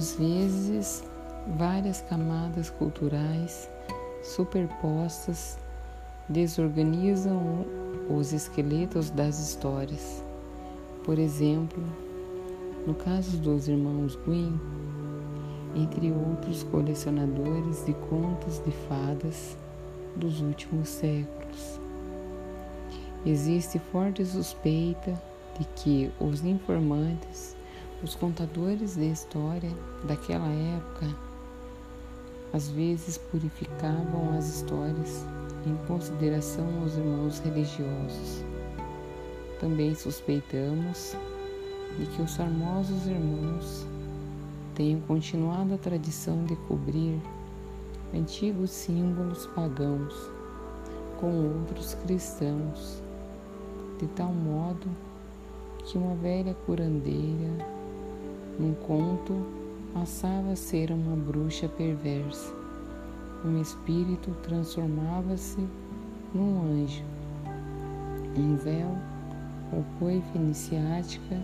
Às vezes, várias camadas culturais superpostas desorganizam os esqueletos das histórias. Por exemplo, no caso dos irmãos Gwyn, entre outros colecionadores de contos de fadas dos últimos séculos. Existe forte suspeita de que os informantes, os contadores de história daquela época, às vezes purificavam as histórias em consideração aos irmãos religiosos. Também suspeitamos de que os formosos irmãos tenham continuado a tradição de cobrir antigos símbolos pagãos com outros cristãos, de tal modo que uma velha curandeira, num conto, passava a ser uma bruxa perversa. Um espírito transformava-se num anjo. Um véu ou coifa iniciática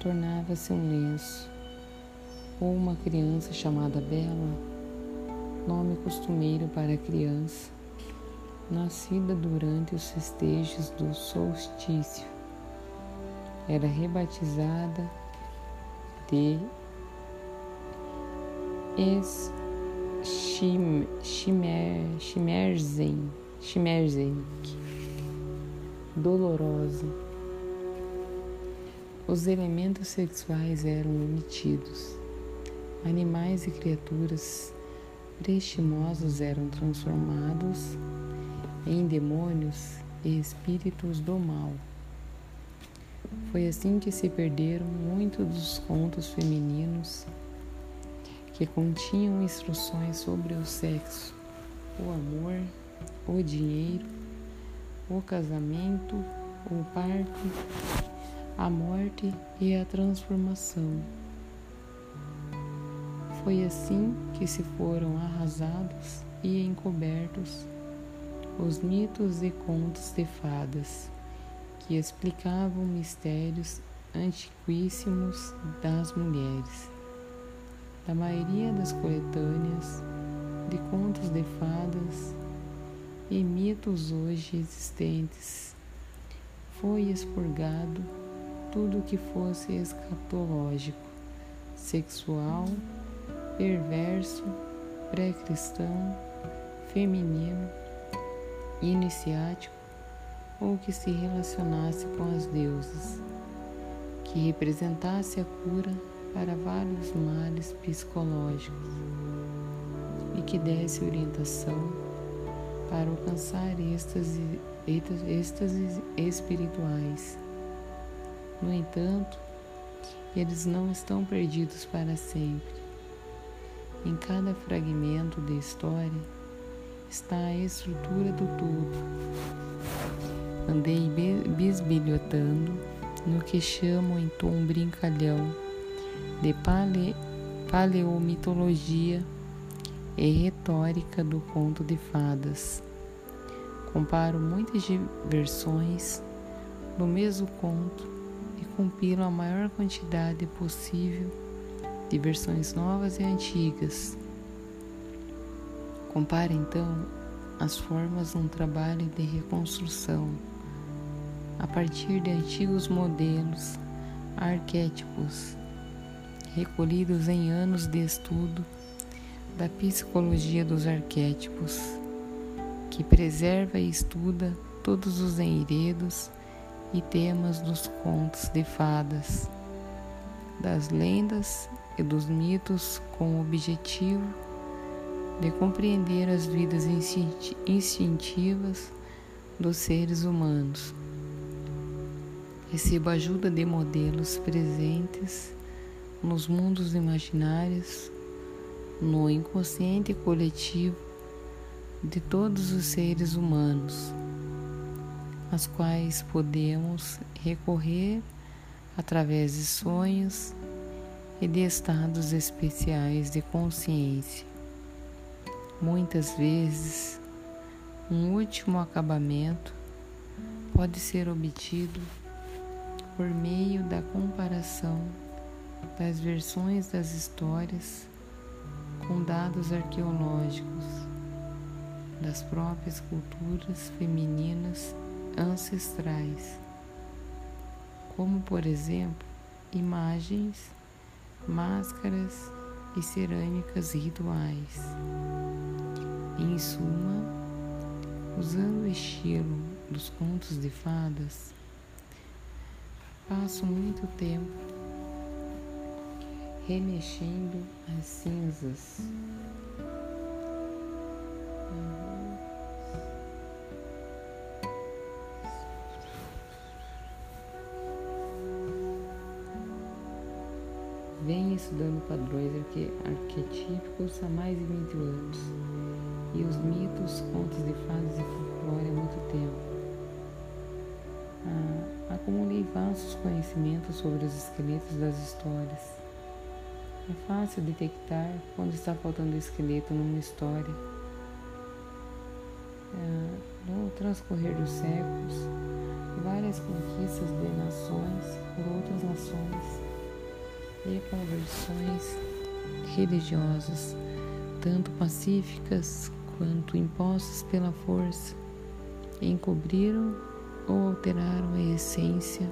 tornava-se um lenço. Ou uma criança chamada Bela, nome costumeiro para criança, nascida durante os festejos do solstício, era rebatizada de Schmerzen, Schmerzenk, dolorosa. Os elementos sexuais eram omitidos. Animais e criaturas prestimosos eram transformados em demônios e espíritos do mal. Foi assim que se perderam muitos dos contos femininos que continham instruções sobre o sexo, o amor, o dinheiro, o casamento, o parto, a morte e a transformação. Foi assim que se foram arrasados e encobertos os mitos e contos de fadas que explicavam mistérios antiquíssimos das mulheres. Da maioria das coletâneas de contos de fadas e mitos hoje existentes, foi expurgado tudo que fosse escatológico, sexual, perverso, pré-cristão, feminino, iniciático ou que se relacionasse com as deusas, que representasse a cura para vários males psicológicos e que desse orientação para alcançar êxtases, êxtases espirituais. No entanto, eles não estão perdidos para sempre. Em cada fragmento da história está a estrutura do todo Andei bisbilhotando no que chamo em tom brincalhão de pale, paleomitologia e retórica do conto de fadas. Comparo muitas versões do mesmo conto e compilo a maior quantidade possível de versões novas e antigas. Compare então as formas num trabalho de reconstrução a partir de antigos modelos, arquétipos, recolhidos em anos de estudo da psicologia dos arquétipos, que preserva e estuda todos os enredos e temas dos contos de fadas, das lendas e dos mitos com o objetivo de compreender as vidas instintivas dos seres humanos Recebo ajuda de modelos presentes nos mundos imaginários, no inconsciente coletivo de todos os seres humanos, às quais podemos recorrer através de sonhos e de estados especiais de consciência. Muitas vezes, um último acabamento pode ser obtido por meio da comparação das versões das histórias com dados arqueológicos das próprias culturas femininas ancestrais, como por exemplo imagens, máscaras e cerâmicas rituais. Em suma, usando o estilo dos contos de fadas, passo muito tempo remexendo as cinzas. Venho estudando padrões arquetípicos há mais de 20 anos e os mitos, contos de fadas e folclore há muito tempo. Ah, acumulei vastos conhecimentos sobre os esqueletos das histórias é fácil detectar quando está faltando esqueleto numa história. É, no transcorrer dos séculos, várias conquistas de nações por outras nações e conversões religiosas, tanto pacíficas quanto impostas pela força, encobriram ou alteraram a essência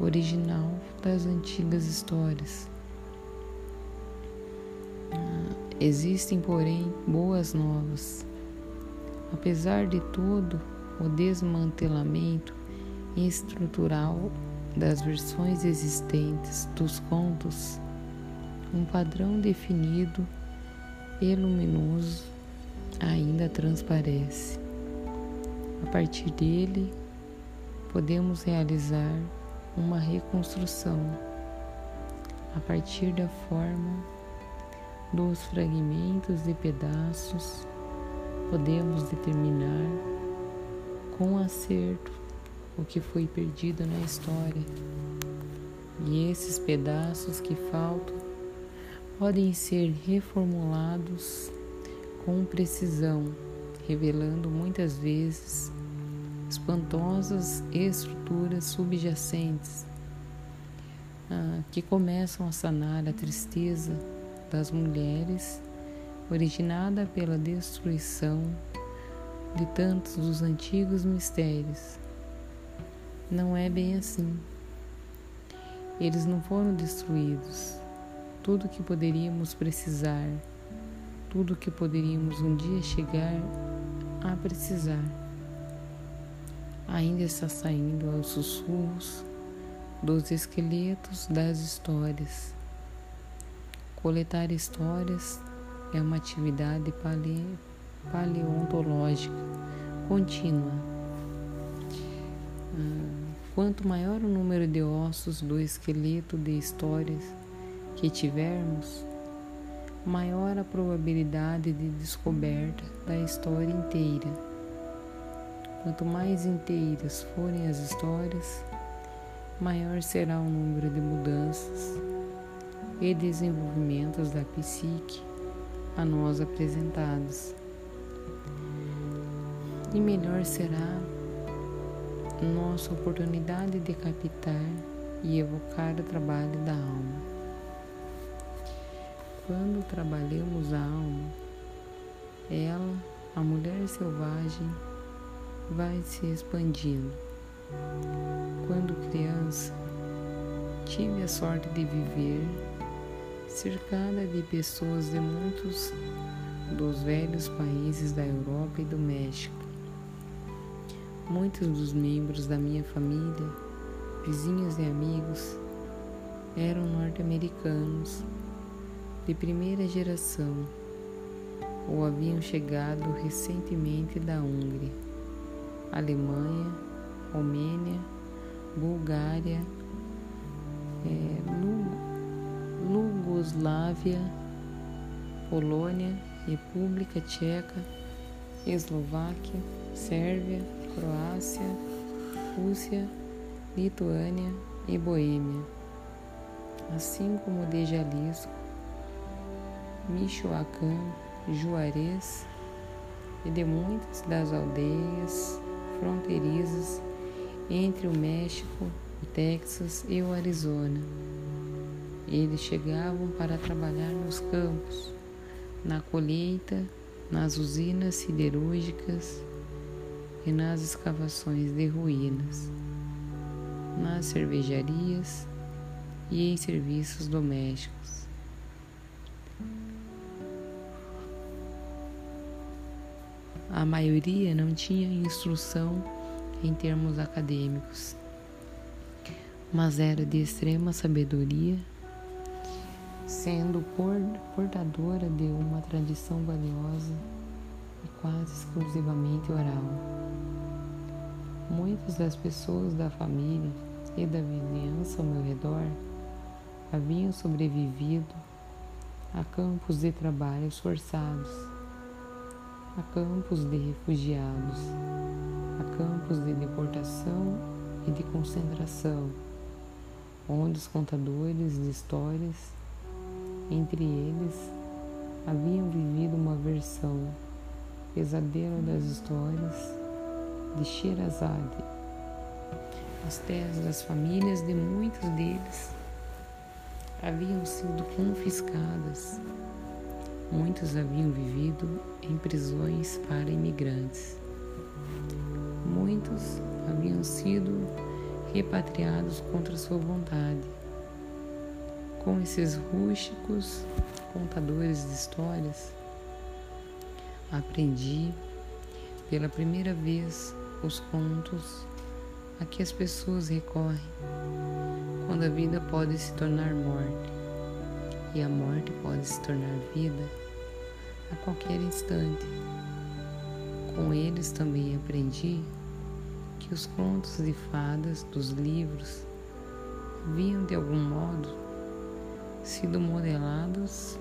original das antigas histórias. Existem, porém, boas novas. Apesar de todo o desmantelamento estrutural das versões existentes dos contos, um padrão definido e luminoso ainda transparece. A partir dele, podemos realizar uma reconstrução a partir da forma dos fragmentos e pedaços, podemos determinar com acerto o que foi perdido na história. E esses pedaços que faltam podem ser reformulados com precisão, revelando muitas vezes espantosas estruturas subjacentes ah, que começam a sanar a tristeza das mulheres, originada pela destruição de tantos dos antigos mistérios. Não é bem assim. Eles não foram destruídos. Tudo que poderíamos precisar, tudo que poderíamos um dia chegar a precisar, ainda está saindo aos sussurros dos esqueletos das histórias Coletar histórias é uma atividade pale, paleontológica contínua. Ah, quanto maior o número de ossos do esqueleto de histórias que tivermos, maior a probabilidade de descoberta da história inteira. Quanto mais inteiras forem as histórias, maior será o número de mudanças e desenvolvimentos da psique a nós apresentados. E melhor será nossa oportunidade de captar e evocar o trabalho da alma. Quando trabalhamos a alma, ela, a mulher selvagem, vai se expandindo. Quando criança, tive a sorte de viver cercada de pessoas de muitos dos velhos países da Europa e do México. Muitos dos membros da minha família, vizinhos e amigos, eram norte-americanos de primeira geração ou haviam chegado recentemente da Hungria, Alemanha, Romênia, Bulgária, é, Iugoslávia, Polônia, República Tcheca, Eslováquia, Sérvia, Croácia, Rússia, Lituânia e Boêmia, assim como de Jalisco, Michoacán, Juarez e de muitas das aldeias fronteiriças entre o México, o Texas e o Arizona eles chegavam para trabalhar nos campos, na colheita, nas usinas siderúrgicas e nas escavações de ruínas, nas cervejarias e em serviços domésticos. A maioria não tinha instrução em termos acadêmicos, mas era de extrema sabedoria, sendo portadora de uma tradição valiosa e quase exclusivamente oral. Muitas das pessoas da família e da vizinhança ao meu redor haviam sobrevivido a campos de trabalhos forçados, a campos de refugiados, a campos de deportação e de concentração, onde os contadores de histórias, entre eles, haviam vivido uma versão pesadelo das histórias de Sherazade. As terras das famílias de muitos deles haviam sido confiscadas. Muitos haviam vivido em prisões para imigrantes. Muitos haviam sido repatriados contra sua vontade. Com esses rústicos contadores de histórias, aprendi pela primeira vez os contos a que as pessoas recorrem quando a vida pode se tornar morte e a morte pode se tornar vida a qualquer instante. Com eles também aprendi que os contos de fadas dos livros haviam de algum modo sido modelados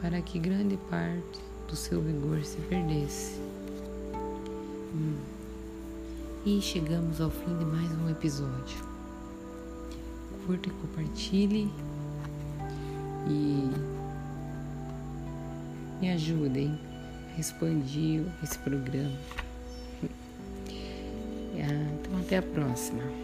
para que grande parte do seu vigor se perdesse. Hum. E chegamos ao fim de mais um episódio. Curta e compartilhe e me ajudem a expandir esse programa. Ah, então, até a próxima.